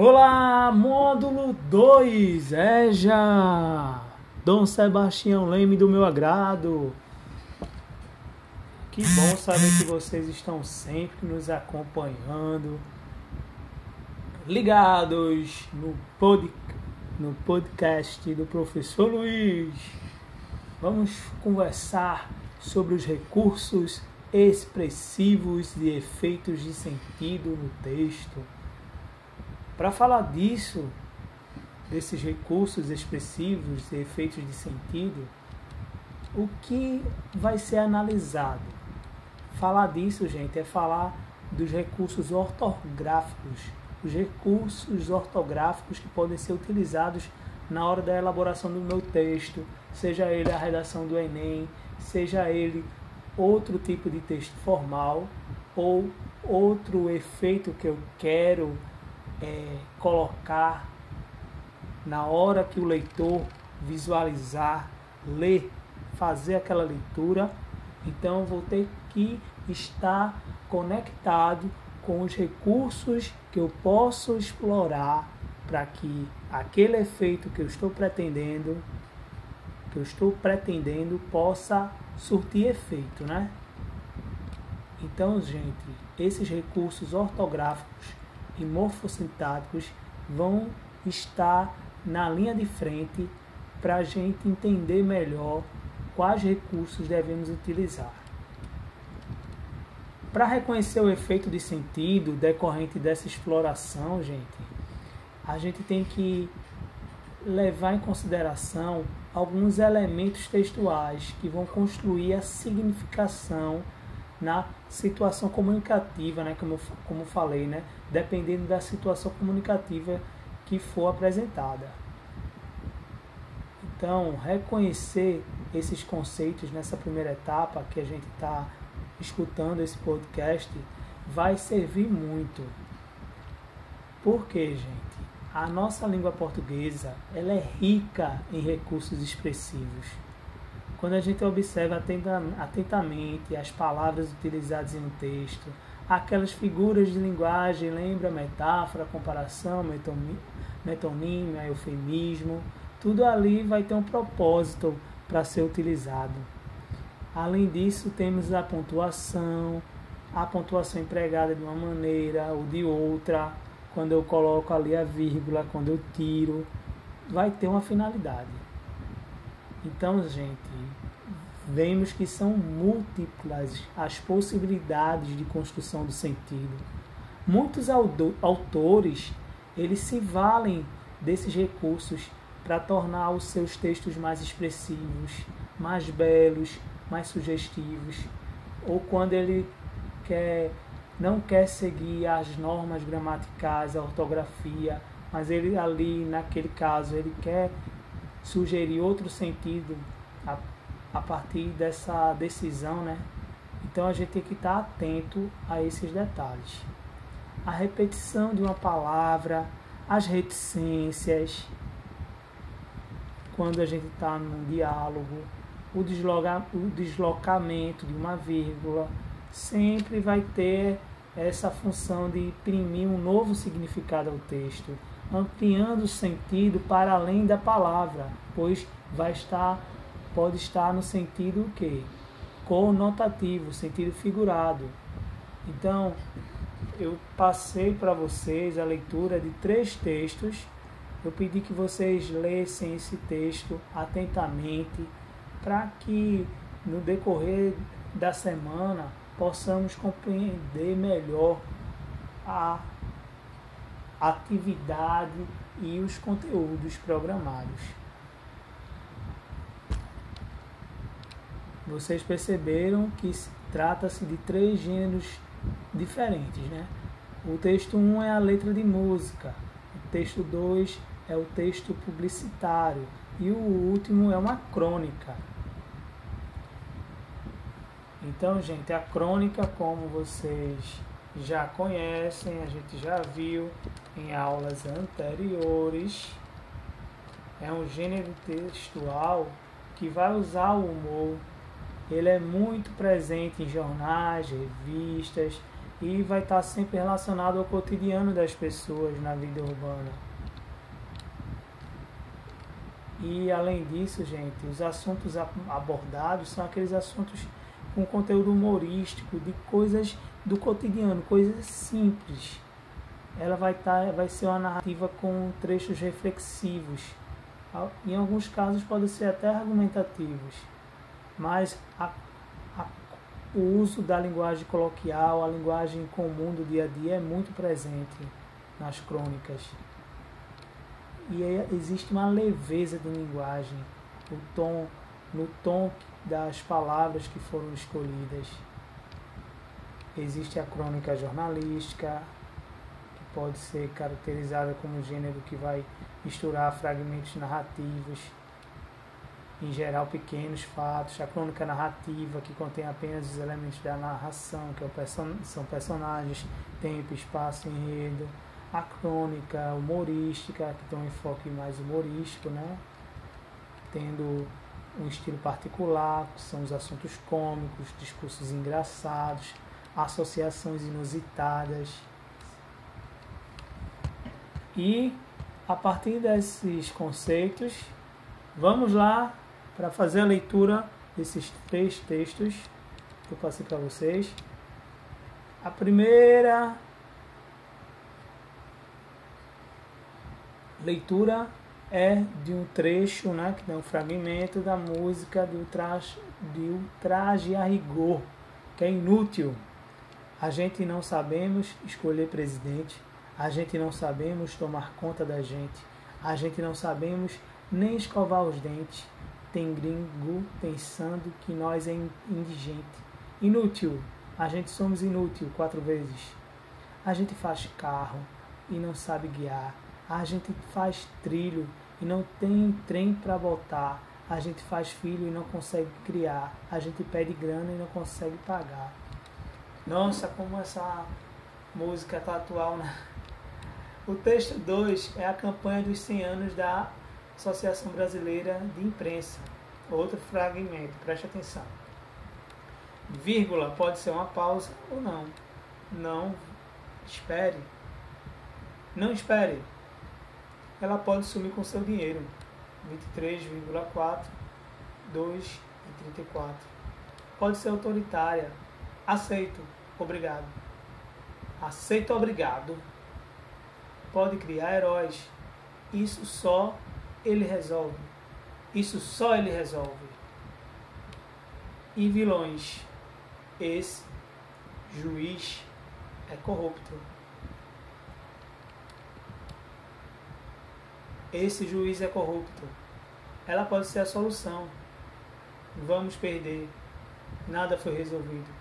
Olá, módulo 2, EJA, Dom Sebastião Leme do meu agrado. Que bom saber que vocês estão sempre nos acompanhando, ligados no, pod, no podcast do professor Luiz. Vamos conversar sobre os recursos expressivos e efeitos de sentido no texto. Para falar disso, desses recursos expressivos e efeitos de sentido, o que vai ser analisado? Falar disso, gente, é falar dos recursos ortográficos, os recursos ortográficos que podem ser utilizados na hora da elaboração do meu texto, seja ele a redação do Enem, seja ele outro tipo de texto formal ou outro efeito que eu quero é, colocar na hora que o leitor visualizar, ler, fazer aquela leitura, então vou ter que estar conectado com os recursos que eu posso explorar para que aquele efeito que eu estou pretendendo, que eu estou pretendendo possa surtir efeito, né? Então, gente, esses recursos ortográficos e morfossintáticos vão estar na linha de frente para a gente entender melhor quais recursos devemos utilizar. Para reconhecer o efeito de sentido decorrente dessa exploração, gente, a gente tem que levar em consideração alguns elementos textuais que vão construir a significação na situação comunicativa, né, como, como falei, né, dependendo da situação comunicativa que for apresentada. Então, reconhecer esses conceitos nessa primeira etapa que a gente está escutando esse podcast vai servir muito. Por quê, gente? A nossa língua portuguesa ela é rica em recursos expressivos quando a gente observa atentamente as palavras utilizadas em um texto, aquelas figuras de linguagem, lembra metáfora, comparação, metonímia, eufemismo, tudo ali vai ter um propósito para ser utilizado. Além disso, temos a pontuação, a pontuação empregada de uma maneira ou de outra, quando eu coloco ali a vírgula, quando eu tiro, vai ter uma finalidade. Então, gente, vemos que são múltiplas as possibilidades de construção do sentido. Muitos autores, eles se valem desses recursos para tornar os seus textos mais expressivos, mais belos, mais sugestivos, ou quando ele quer não quer seguir as normas gramaticais, a ortografia, mas ele ali naquele caso ele quer sugerir outro sentido a, a partir dessa decisão, né? Então a gente tem que estar atento a esses detalhes. A repetição de uma palavra, as reticências, quando a gente está num diálogo, o, desloca, o deslocamento de uma vírgula, sempre vai ter essa função de imprimir um novo significado ao texto ampliando o sentido para além da palavra, pois vai estar pode estar no sentido que conotativo, sentido figurado. Então, eu passei para vocês a leitura de três textos. Eu pedi que vocês lessem esse texto atentamente para que no decorrer da semana possamos compreender melhor a atividade e os conteúdos programados. Vocês perceberam que trata-se de três gêneros diferentes, né? O texto 1 um é a letra de música, o texto 2 é o texto publicitário e o último é uma crônica. Então, gente, a crônica, como vocês já conhecem, a gente já viu em aulas anteriores. É um gênero textual que vai usar o humor. Ele é muito presente em jornais, revistas e vai estar sempre relacionado ao cotidiano das pessoas na vida urbana. E além disso, gente, os assuntos abordados são aqueles assuntos com conteúdo humorístico, de coisas do cotidiano, coisas simples. Ela vai, estar, vai ser uma narrativa com trechos reflexivos. Em alguns casos podem ser até argumentativos, mas a o uso da linguagem coloquial, a linguagem comum do dia a dia é muito presente nas crônicas. E existe uma leveza de linguagem, o tom, no tom das palavras que foram escolhidas. Existe a crônica jornalística, pode ser caracterizada como um gênero que vai misturar fragmentos narrativos em geral pequenos fatos, a crônica narrativa que contém apenas os elementos da narração, que é são personagens, tempo, espaço, enredo, a crônica humorística, que tem um enfoque mais humorístico, né? tendo um estilo particular, que são os assuntos cômicos, discursos engraçados, associações inusitadas. E a partir desses conceitos, vamos lá para fazer a leitura desses três textos que eu passei para vocês. A primeira leitura é de um trecho, né, que é um fragmento da música do traje, de traje a rigor, que é inútil. A gente não sabemos escolher presidente, a gente não sabemos tomar conta da gente, a gente não sabemos nem escovar os dentes, tem gringo pensando que nós é indigente. Inútil. A gente somos inútil quatro vezes. A gente faz carro e não sabe guiar. A gente faz trilho e não tem trem para botar. A gente faz filho e não consegue criar. A gente pede grana e não consegue pagar. Nossa, como essa música tá atual, né? O texto 2 é a campanha dos 100 anos da Associação Brasileira de Imprensa. Outro fragmento, preste atenção. Vírgula pode ser uma pausa ou não. Não espere. Não espere. Ela pode sumir com seu dinheiro. 23,4, 2,34. Pode ser autoritária. Aceito. Obrigado. Aceito obrigado. Pode criar heróis. Isso só ele resolve. Isso só ele resolve. E vilões. Esse juiz é corrupto. Esse juiz é corrupto. Ela pode ser a solução. Vamos perder. Nada foi resolvido.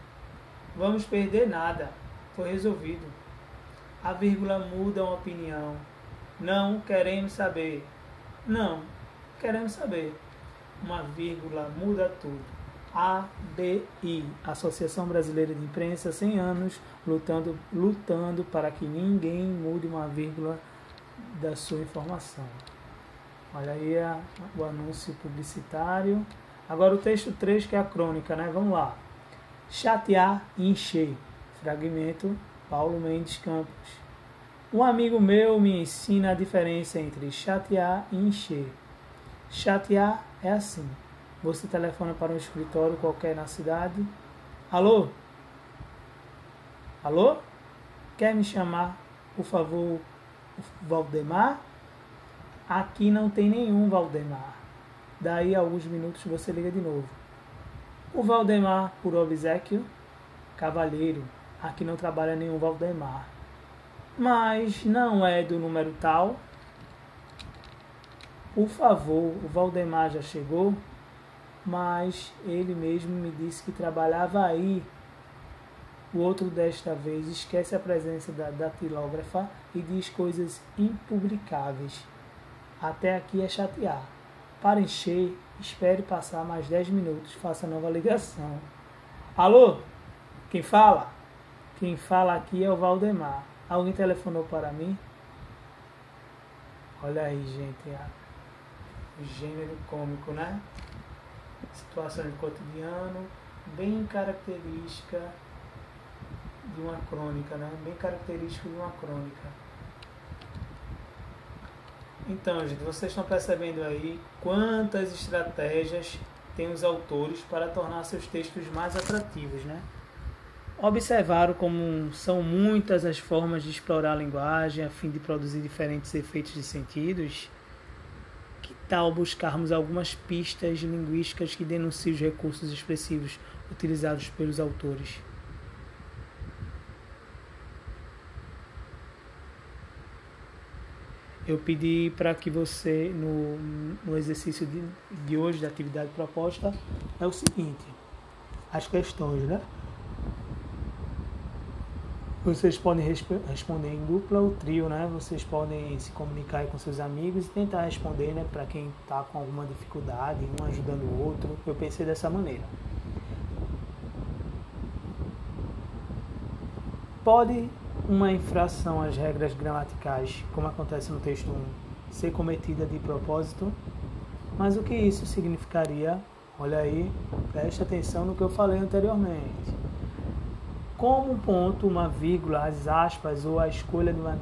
Vamos perder nada. Foi resolvido. A vírgula muda uma opinião. Não queremos saber. Não, queremos saber. Uma vírgula muda tudo. ABI, Associação Brasileira de Imprensa, 100 anos lutando, lutando para que ninguém mude uma vírgula da sua informação. Olha aí a, o anúncio publicitário. Agora o texto 3, que é a crônica, né? Vamos lá. Chatear e encher. Fragmento Paulo Mendes Campos. Um amigo meu me ensina a diferença entre chatear e encher. Chatear é assim: você telefona para um escritório qualquer na cidade. Alô? Alô? Quer me chamar, por favor, Valdemar? Aqui não tem nenhum Valdemar. Daí a alguns minutos você liga de novo. O Valdemar, por obsequio, cavalheiro. Aqui não trabalha nenhum Valdemar mas não é do número tal. Por favor, o Valdemar já chegou, mas ele mesmo me disse que trabalhava aí. O outro desta vez esquece a presença da datilógrafa e diz coisas impublicáveis. Até aqui é chatear. Para encher, espere passar mais 10 minutos, faça nova ligação. Alô? Quem fala? Quem fala aqui é o Valdemar. Alguém telefonou para mim? Olha aí, gente, o gênero cômico, né? Situação de cotidiano, bem característica de uma crônica, né? bem característico de uma crônica. Então, gente, vocês estão percebendo aí quantas estratégias têm os autores para tornar seus textos mais atrativos, né? Observaram como são muitas as formas de explorar a linguagem a fim de produzir diferentes efeitos de sentidos? Que tal buscarmos algumas pistas linguísticas que denunciem os recursos expressivos utilizados pelos autores? eu pedi para que você, no, no exercício de, de hoje, da atividade proposta, é o seguinte: as questões, né? Vocês podem responder em dupla ou trio, né? Vocês podem se comunicar com seus amigos e tentar responder, né? Para quem está com alguma dificuldade, um ajudando o outro. Eu pensei dessa maneira. Pode uma infração às regras gramaticais, como acontece no texto 1, ser cometida de propósito? Mas o que isso significaria? Olha aí, preste atenção no que eu falei anteriormente. Como um ponto, uma vírgula, as aspas ou a escolha de uma,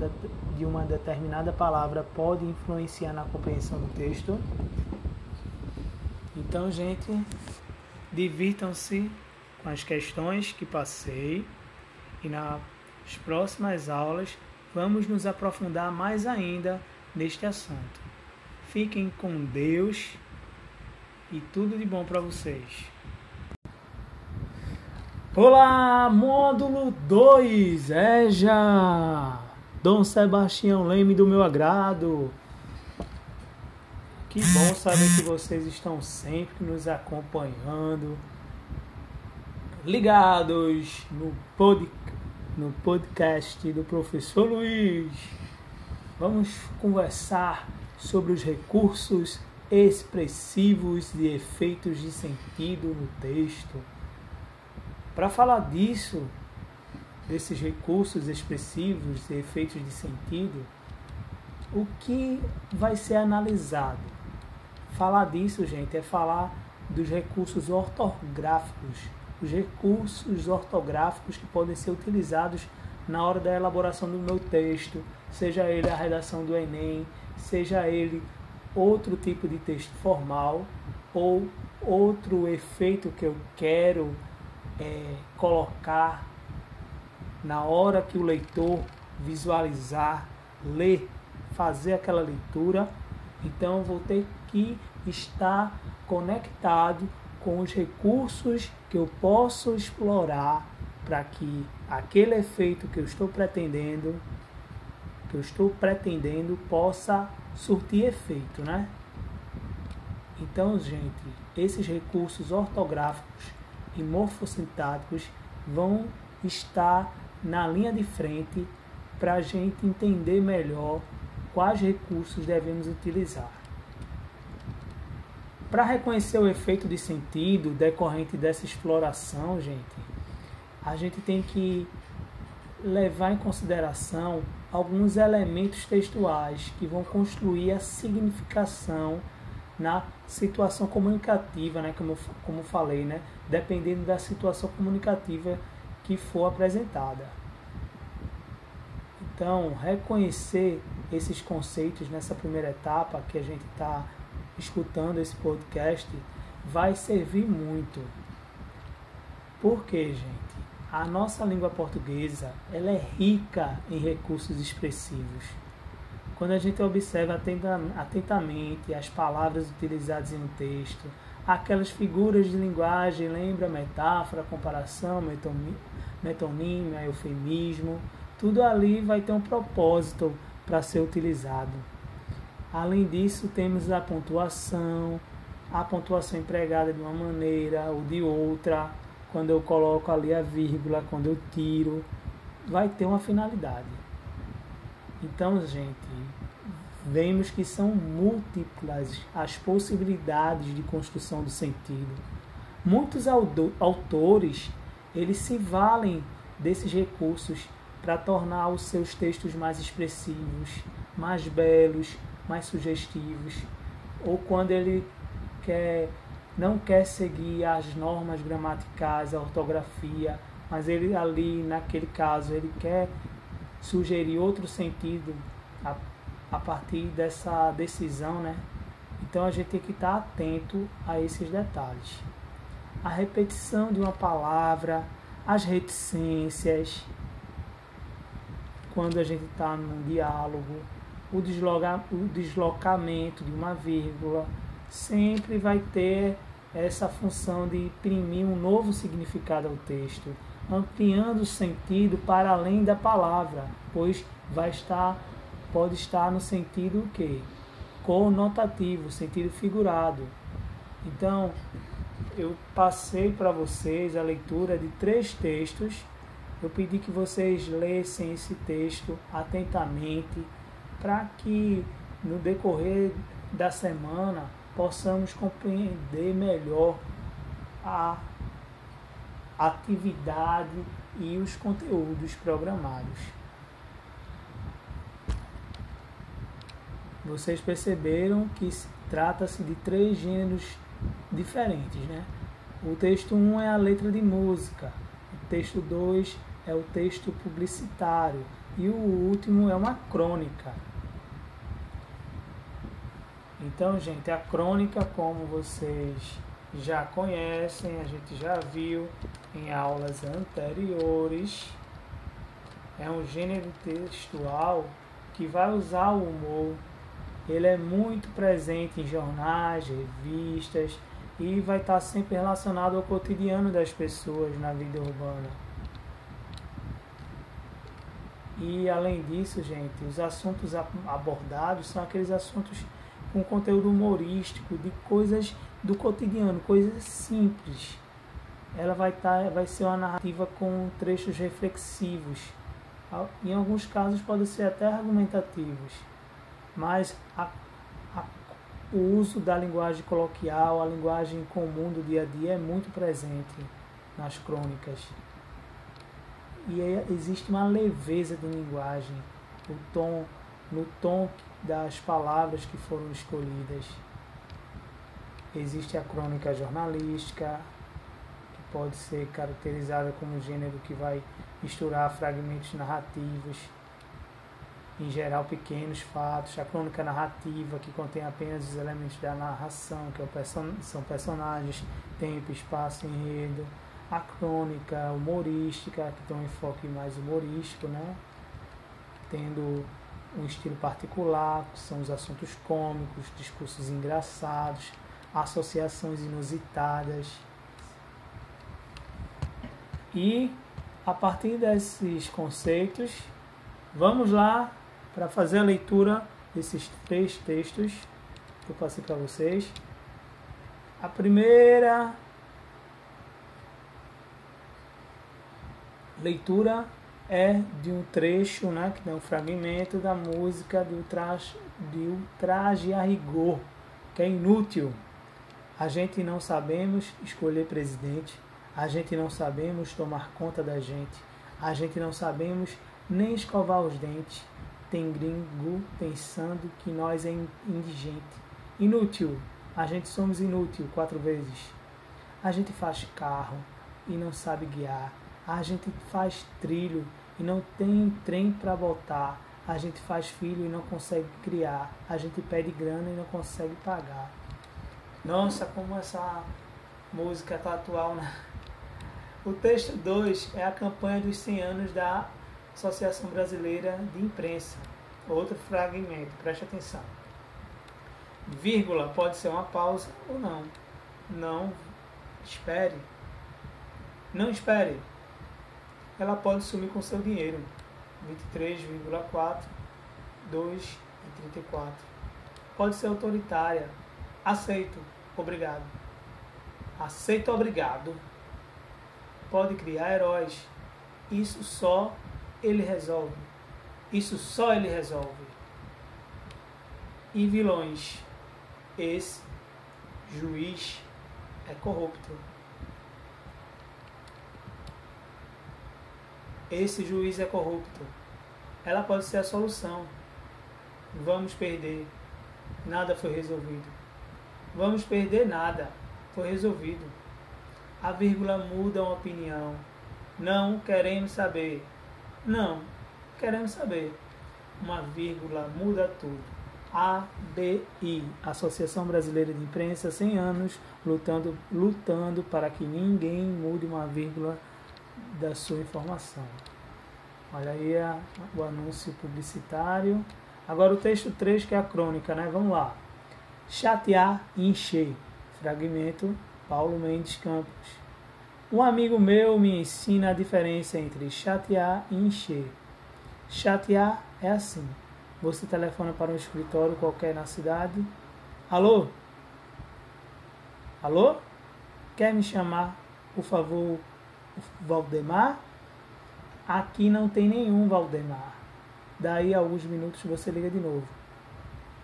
de uma determinada palavra pode influenciar na compreensão do texto? Então, gente, divirtam-se com as questões que passei e na as próximas aulas vamos nos aprofundar mais ainda neste assunto. Fiquem com Deus e tudo de bom para vocês. Olá, módulo 2, EJA! Dom Sebastião Leme do meu agrado. Que bom saber que vocês estão sempre nos acompanhando, ligados no podcast no podcast do professor Luiz. Vamos conversar sobre os recursos expressivos e efeitos de sentido no texto. Para falar disso, desses recursos expressivos e efeitos de sentido, o que vai ser analisado? Falar disso, gente, é falar dos recursos ortográficos os recursos ortográficos que podem ser utilizados na hora da elaboração do meu texto, seja ele a redação do Enem, seja ele outro tipo de texto formal ou outro efeito que eu quero é, colocar na hora que o leitor visualizar, ler, fazer aquela leitura, então vou ter que estar conectado com os recursos que eu posso explorar para que aquele efeito que eu estou pretendendo, que eu estou pretendendo, possa surtir efeito, né? Então, gente, esses recursos ortográficos e morfossintáticos vão estar na linha de frente para a gente entender melhor quais recursos devemos utilizar. Para reconhecer o efeito de sentido decorrente dessa exploração, gente, a gente tem que levar em consideração alguns elementos textuais que vão construir a significação na situação comunicativa, né, como, como falei, né, dependendo da situação comunicativa que for apresentada. Então, reconhecer esses conceitos nessa primeira etapa que a gente está escutando esse podcast vai servir muito. Porque, gente, a nossa língua portuguesa ela é rica em recursos expressivos. Quando a gente observa atentamente as palavras utilizadas em um texto, aquelas figuras de linguagem, lembra metáfora, comparação, metonímia, eufemismo, tudo ali vai ter um propósito para ser utilizado. Além disso, temos a pontuação, a pontuação empregada de uma maneira ou de outra, quando eu coloco ali a vírgula, quando eu tiro, vai ter uma finalidade. Então, gente, vemos que são múltiplas as possibilidades de construção do sentido. Muitos autores, eles se valem desses recursos para tornar os seus textos mais expressivos, mais belos, mais sugestivos, ou quando ele quer, não quer seguir as normas gramaticais, a ortografia, mas ele ali, naquele caso, ele quer sugerir outro sentido a, a partir dessa decisão, né? Então a gente tem que estar atento a esses detalhes. A repetição de uma palavra, as reticências, quando a gente está num diálogo, o, desloga, o deslocamento de uma vírgula, sempre vai ter essa função de imprimir um novo significado ao texto, ampliando o sentido para além da palavra, pois vai estar pode estar no sentido que conotativo, sentido figurado. Então, eu passei para vocês a leitura de três textos. Eu pedi que vocês lessem esse texto atentamente para que no decorrer da semana possamos compreender melhor a atividade e os conteúdos programados. Vocês perceberam que trata-se de três gêneros diferentes, né? O texto 1 um é a letra de música, o texto 2 é o texto publicitário e o último é uma crônica. Então, gente, a crônica, como vocês já conhecem, a gente já viu em aulas anteriores, é um gênero textual que vai usar o humor. Ele é muito presente em jornais, revistas e vai estar sempre relacionado ao cotidiano das pessoas na vida urbana. E além disso, gente, os assuntos abordados são aqueles assuntos com conteúdo humorístico, de coisas do cotidiano, coisas simples. Ela vai, tá, vai ser uma narrativa com trechos reflexivos. Em alguns casos podem ser até argumentativos. Mas a, a, o uso da linguagem coloquial, a linguagem comum do dia a dia é muito presente nas crônicas. E existe uma leveza de linguagem, o tom, no tom das palavras que foram escolhidas. Existe a crônica jornalística, pode ser caracterizada como um gênero que vai misturar fragmentos narrativos, em geral pequenos fatos. A crônica narrativa, que contém apenas os elementos da narração, que é são personagens, tempo, espaço, enredo. A crônica humorística, que tem um enfoque mais humorístico, né? tendo um estilo particular, que são os assuntos cômicos, discursos engraçados, associações inusitadas. E a partir desses conceitos, vamos lá para fazer a leitura desses três textos que eu passei para vocês. A primeira leitura é de um trecho, né, que é um fragmento da música do traje, de traje a rigor, que é inútil. A gente não sabemos escolher presidente, a gente não sabemos tomar conta da gente, a gente não sabemos nem escovar os dentes. Tem gringo pensando que nós é indigente. Inútil, a gente somos inútil quatro vezes. A gente faz carro e não sabe guiar a gente faz trilho e não tem trem para botar. A gente faz filho e não consegue criar. A gente pede grana e não consegue pagar. Nossa, como essa música tá atual, né? O texto 2 é a campanha dos 100 anos da Associação Brasileira de Imprensa. Outro fragmento, preste atenção. Vírgula pode ser uma pausa ou não. Não espere. Não espere ela pode sumir com seu dinheiro. 23,4, 2,34. Pode ser autoritária. Aceito, obrigado. Aceito, obrigado. Pode criar heróis. Isso só ele resolve. Isso só ele resolve. E vilões. Esse juiz é corrupto. esse juiz é corrupto. Ela pode ser a solução. Vamos perder. Nada foi resolvido. Vamos perder nada. Foi resolvido. A vírgula muda uma opinião. Não queremos saber. Não, queremos saber. Uma vírgula muda tudo. ABI, Associação Brasileira de Imprensa, 100 anos lutando, lutando para que ninguém mude uma vírgula da sua informação. Olha aí a, o anúncio publicitário. Agora o texto 3, que é a crônica, né? Vamos lá. Chatear e encher. Fragmento Paulo Mendes Campos. Um amigo meu me ensina a diferença entre chatear e encher. Chatear é assim. Você telefona para um escritório qualquer na cidade. Alô? Alô? Quer me chamar, por favor, Valdemar? Aqui não tem nenhum Valdemar. Daí a alguns minutos você liga de novo.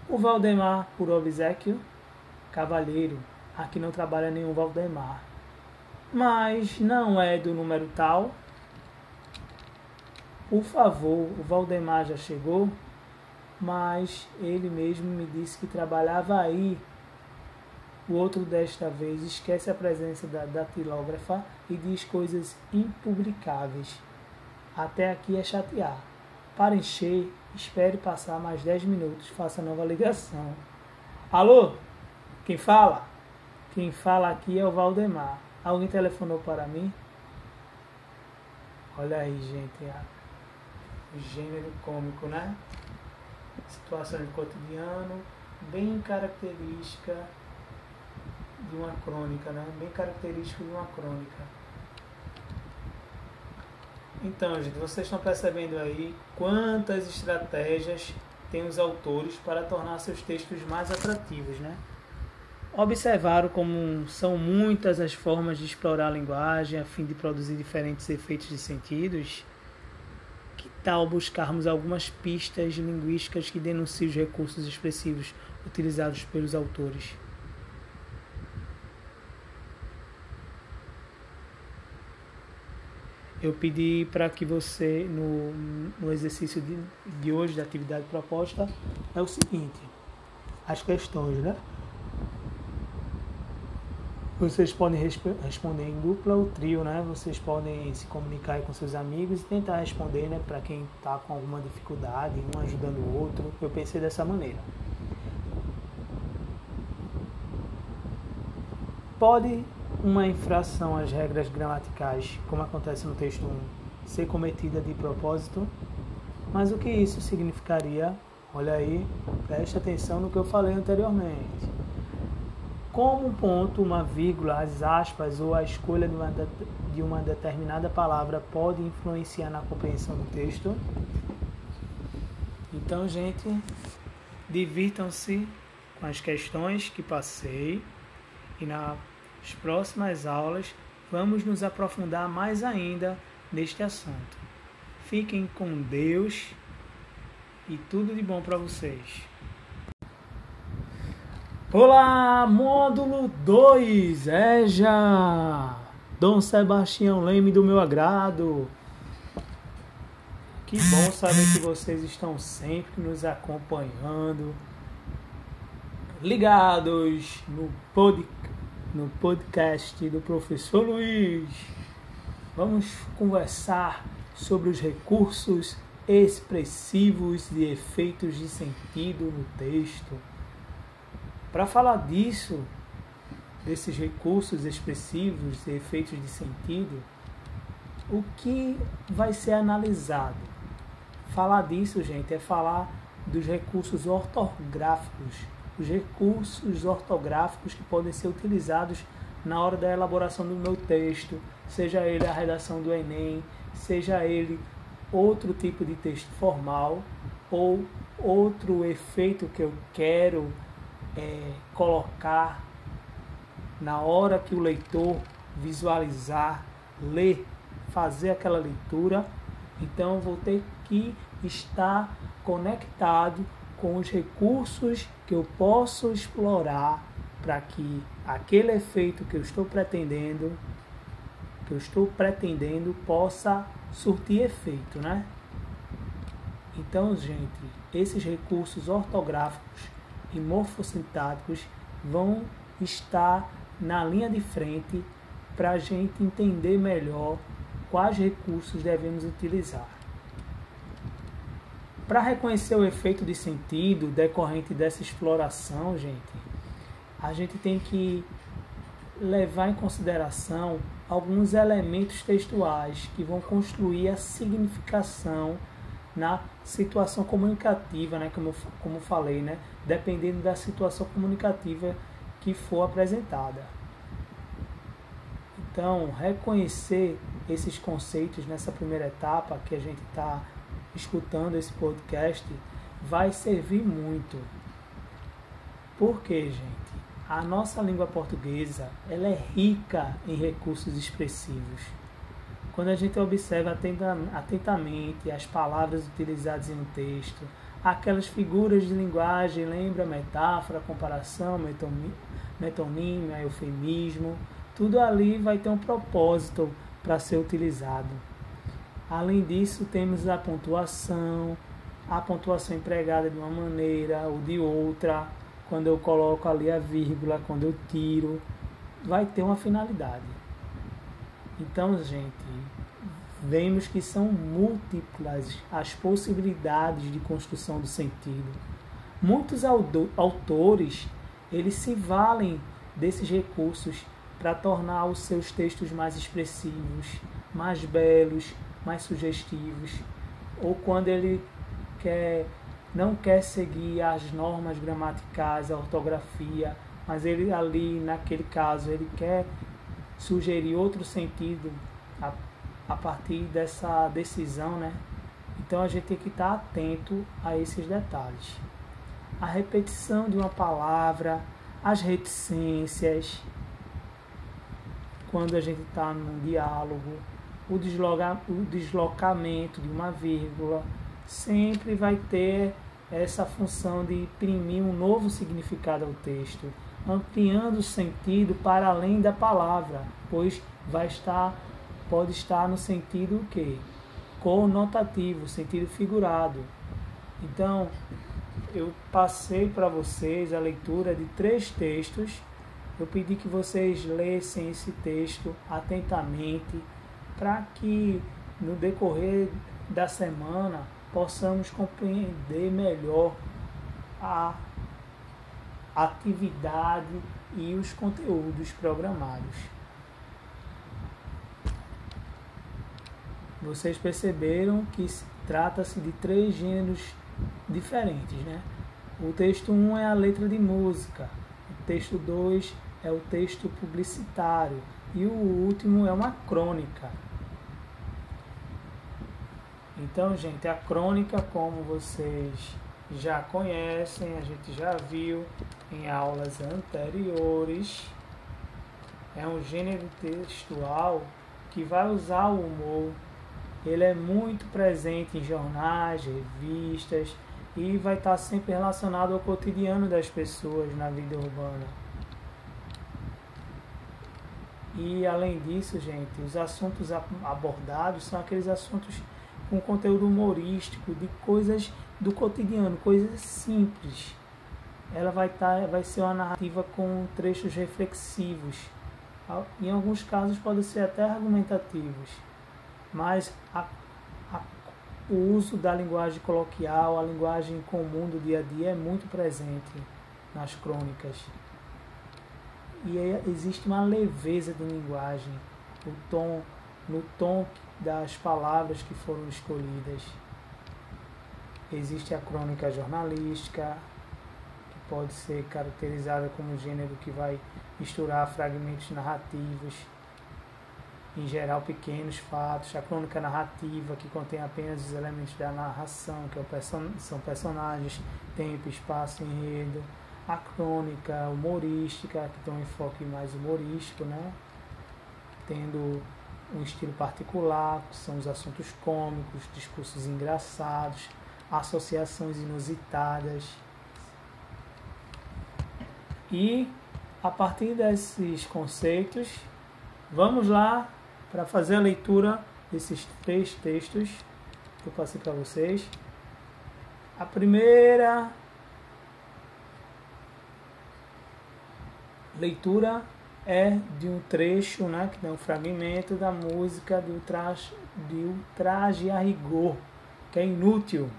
O Valdemar, por obsequio, cavalheiro. Aqui não trabalha nenhum Valdemar. Mas não é do número tal. Por favor, o Valdemar já chegou? Mas ele mesmo me disse que trabalhava aí o outro, desta vez, esquece a presença da datilógrafa e diz coisas impublicáveis. Até aqui é chatear. Para encher, espere passar mais 10 minutos, faça nova ligação. Alô? Quem fala? Quem fala aqui é o Valdemar. Alguém telefonou para mim? Olha aí, gente, o gênero cômico, né? Situação de cotidiano, bem característica de uma crônica, né? bem característico de uma crônica. Então, gente, vocês estão percebendo aí quantas estratégias têm os autores para tornar seus textos mais atrativos, né? Observaram como são muitas as formas de explorar a linguagem a fim de produzir diferentes efeitos de sentidos? Que tal buscarmos algumas pistas linguísticas que denunciem os recursos expressivos utilizados pelos autores? eu pedi para que você, no, no exercício de, de hoje, da atividade proposta, é o seguinte: as questões, né? Vocês podem resp responder em dupla ou trio, né? Vocês podem se comunicar com seus amigos e tentar responder, né? Para quem está com alguma dificuldade, um ajudando o outro. Eu pensei dessa maneira. Pode uma infração às regras gramaticais, como acontece no texto 1, ser cometida de propósito. Mas o que isso significaria? Olha aí, preste atenção no que eu falei anteriormente. Como um ponto, uma vírgula, as aspas ou a escolha de uma, de uma determinada palavra pode influenciar na compreensão do texto? Então, gente, divirtam-se com as questões que passei e na as próximas aulas vamos nos aprofundar mais ainda neste assunto. Fiquem com Deus e tudo de bom para vocês. Olá, módulo 2, Eja! Dom Sebastião Leme do meu agrado. Que bom saber que vocês estão sempre nos acompanhando, ligados no podcast no podcast do professor Luiz. Vamos conversar sobre os recursos expressivos e efeitos de sentido no texto. Para falar disso, desses recursos expressivos e efeitos de sentido, o que vai ser analisado? Falar disso, gente, é falar dos recursos ortográficos os recursos ortográficos que podem ser utilizados na hora da elaboração do meu texto, seja ele a redação do Enem, seja ele outro tipo de texto formal ou outro efeito que eu quero é, colocar na hora que o leitor visualizar, ler, fazer aquela leitura. Então vou ter que estar conectado com os recursos que eu posso explorar para que aquele efeito que eu estou pretendendo, que eu estou pretendendo, possa surtir efeito, né? Então, gente, esses recursos ortográficos e morfossintáticos vão estar na linha de frente para a gente entender melhor quais recursos devemos utilizar. Para reconhecer o efeito de sentido decorrente dessa exploração, gente, a gente tem que levar em consideração alguns elementos textuais que vão construir a significação na situação comunicativa, né, como, como falei, né, dependendo da situação comunicativa que for apresentada. Então, reconhecer esses conceitos nessa primeira etapa que a gente está escutando esse podcast vai servir muito. Por quê, gente? A nossa língua portuguesa ela é rica em recursos expressivos. Quando a gente observa atentamente as palavras utilizadas em um texto, aquelas figuras de linguagem, lembra metáfora, comparação, metonímia, eufemismo, tudo ali vai ter um propósito para ser utilizado. Além disso, temos a pontuação, a pontuação empregada de uma maneira ou de outra, quando eu coloco ali a vírgula, quando eu tiro, vai ter uma finalidade. Então, gente, vemos que são múltiplas as possibilidades de construção do sentido. Muitos autores, eles se valem desses recursos para tornar os seus textos mais expressivos, mais belos, mais sugestivos, ou quando ele quer, não quer seguir as normas gramaticais, a ortografia, mas ele ali, naquele caso, ele quer sugerir outro sentido a, a partir dessa decisão, né? Então a gente tem que estar atento a esses detalhes. A repetição de uma palavra, as reticências, quando a gente está num diálogo, o, desloca, o deslocamento de uma vírgula sempre vai ter essa função de imprimir um novo significado ao texto, ampliando o sentido para além da palavra, pois vai estar pode estar no sentido que conotativo, sentido figurado. Então, eu passei para vocês a leitura de três textos. Eu pedi que vocês lessem esse texto atentamente para que no decorrer da semana possamos compreender melhor a atividade e os conteúdos programados. Vocês perceberam que trata-se de três gêneros diferentes, né? O texto 1 um é a letra de música, o texto 2 é o texto publicitário e o último é uma crônica. Então, gente, a crônica, como vocês já conhecem, a gente já viu em aulas anteriores, é um gênero textual que vai usar o humor. Ele é muito presente em jornais, revistas e vai estar sempre relacionado ao cotidiano das pessoas na vida urbana. E além disso, gente, os assuntos abordados são aqueles assuntos com conteúdo humorístico, de coisas do cotidiano, coisas simples. Ela vai, tá, vai ser uma narrativa com trechos reflexivos. Em alguns casos podem ser até argumentativos. Mas a, a, o uso da linguagem coloquial, a linguagem comum do dia a dia é muito presente nas crônicas. E existe uma leveza de linguagem, o tom, no tom das palavras que foram escolhidas. Existe a crônica jornalística, que pode ser caracterizada como um gênero que vai misturar fragmentos narrativos, em geral pequenos fatos. A crônica narrativa, que contém apenas os elementos da narração, que é são personagens, tempo, espaço, enredo. A crônica humorística, que tem um enfoque mais humorístico, né? tendo um estilo particular, são os assuntos cômicos, discursos engraçados, associações inusitadas. E a partir desses conceitos, vamos lá para fazer a leitura desses três textos que eu passei para vocês. A primeira leitura é de um trecho, né, que é um fragmento da música do traje, de traje a rigor, que é inútil.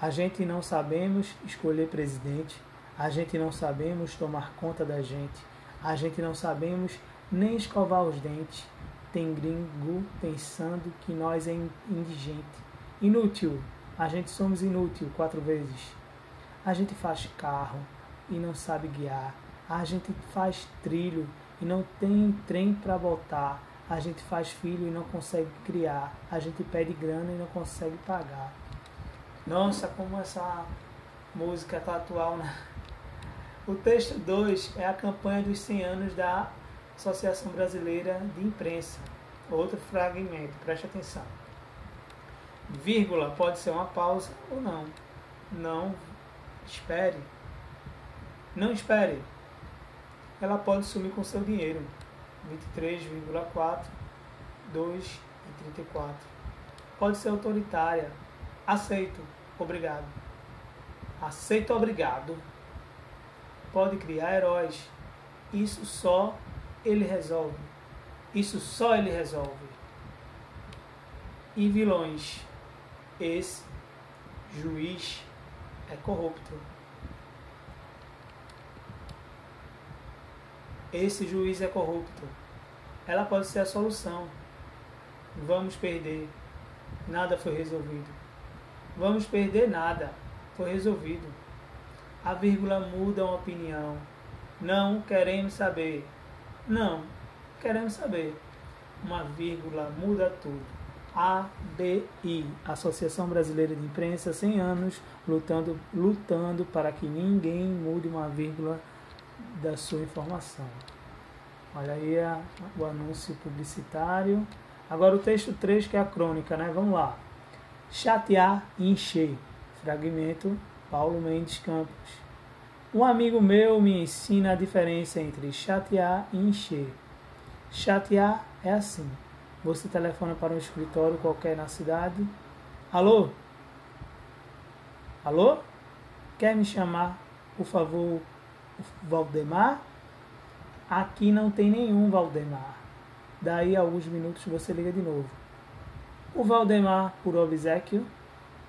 A gente não sabemos escolher presidente, a gente não sabemos tomar conta da gente, a gente não sabemos nem escovar os dentes. Tem gringo pensando que nós é indigente. Inútil, a gente somos inútil quatro vezes. A gente faz carro e não sabe guiar. A gente faz trilho e não tem trem para voltar. A gente faz filho e não consegue criar. A gente pede grana e não consegue pagar. Nossa, como essa música tá atual, né? O texto 2 é a campanha dos 100 anos da Associação Brasileira de Imprensa. Outro fragmento, preste atenção. Vírgula pode ser uma pausa ou não. Não espere. Não espere ela pode sumir com seu dinheiro. 23,4, 2,34. Pode ser autoritária. Aceito. Obrigado. Aceito obrigado. Pode criar heróis. Isso só ele resolve. Isso só ele resolve. E vilões. Esse juiz é corrupto. Esse juiz é corrupto. Ela pode ser a solução. Vamos perder. Nada foi resolvido. Vamos perder nada. Foi resolvido. A vírgula muda uma opinião. Não queremos saber. Não, queremos saber. Uma vírgula muda tudo. ABI, Associação Brasileira de Imprensa, 100 anos lutando, lutando para que ninguém mude uma vírgula da sua informação. Olha aí a, o anúncio publicitário. Agora o texto 3, que é a crônica, né? Vamos lá. Chatear e encher. Fragmento Paulo Mendes Campos. Um amigo meu me ensina a diferença entre chatear e encher. Chatear é assim. Você telefona para um escritório qualquer na cidade. Alô? Alô? Quer me chamar, por favor, Valdemar, aqui não tem nenhum Valdemar. Daí a alguns minutos você liga de novo. O Valdemar, por obsequio,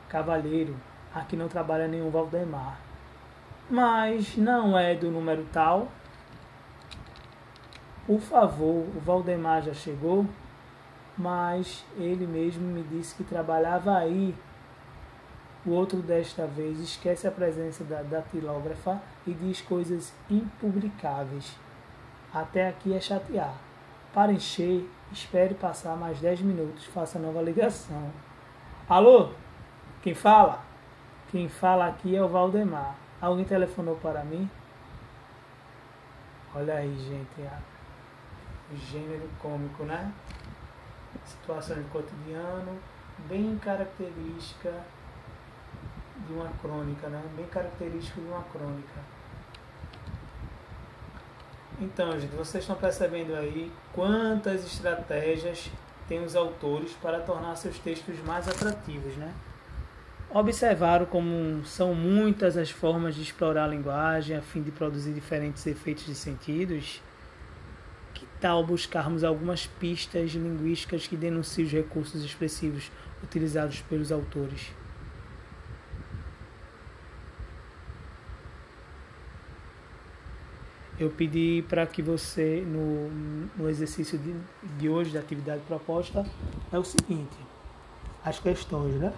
cavalheiro, aqui não trabalha nenhum Valdemar. Mas não é do número tal. Por favor, o Valdemar já chegou, mas ele mesmo me disse que trabalhava aí o outro, desta vez, esquece a presença da datilógrafa e diz coisas impublicáveis. Até aqui é chatear. Para encher, espere passar mais 10 minutos, faça nova ligação. Alô? Quem fala? Quem fala aqui é o Valdemar. Alguém telefonou para mim? Olha aí, gente, o gênero cômico, né? Situação de cotidiano, bem característica de uma crônica, né? bem característico de uma crônica. Então, gente, vocês estão percebendo aí quantas estratégias tem os autores para tornar seus textos mais atrativos, né? Observaram como são muitas as formas de explorar a linguagem a fim de produzir diferentes efeitos de sentidos? Que tal buscarmos algumas pistas linguísticas que denunciem os recursos expressivos utilizados pelos autores? Eu pedi para que você, no, no exercício de, de hoje, da atividade proposta, é o seguinte: as questões, né?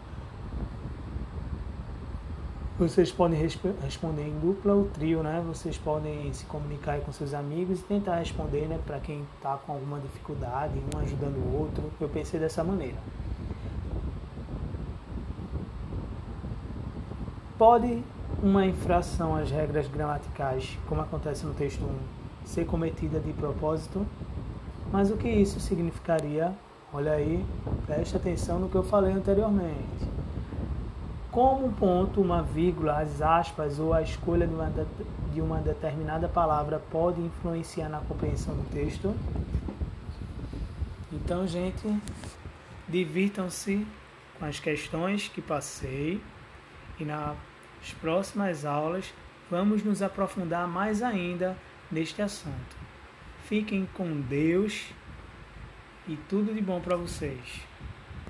Vocês podem resp responder em dupla ou trio, né? Vocês podem se comunicar com seus amigos e tentar responder, né? Para quem está com alguma dificuldade, um ajudando o outro. Eu pensei dessa maneira. Pode uma infração às regras gramaticais, como acontece no texto 1, ser cometida de propósito. Mas o que isso significaria? Olha aí, preste atenção no que eu falei anteriormente. Como um ponto, uma vírgula, as aspas ou a escolha de uma, de uma determinada palavra pode influenciar na compreensão do texto? Então, gente, divirtam-se com as questões que passei e na as próximas aulas vamos nos aprofundar mais ainda neste assunto. Fiquem com Deus e tudo de bom para vocês.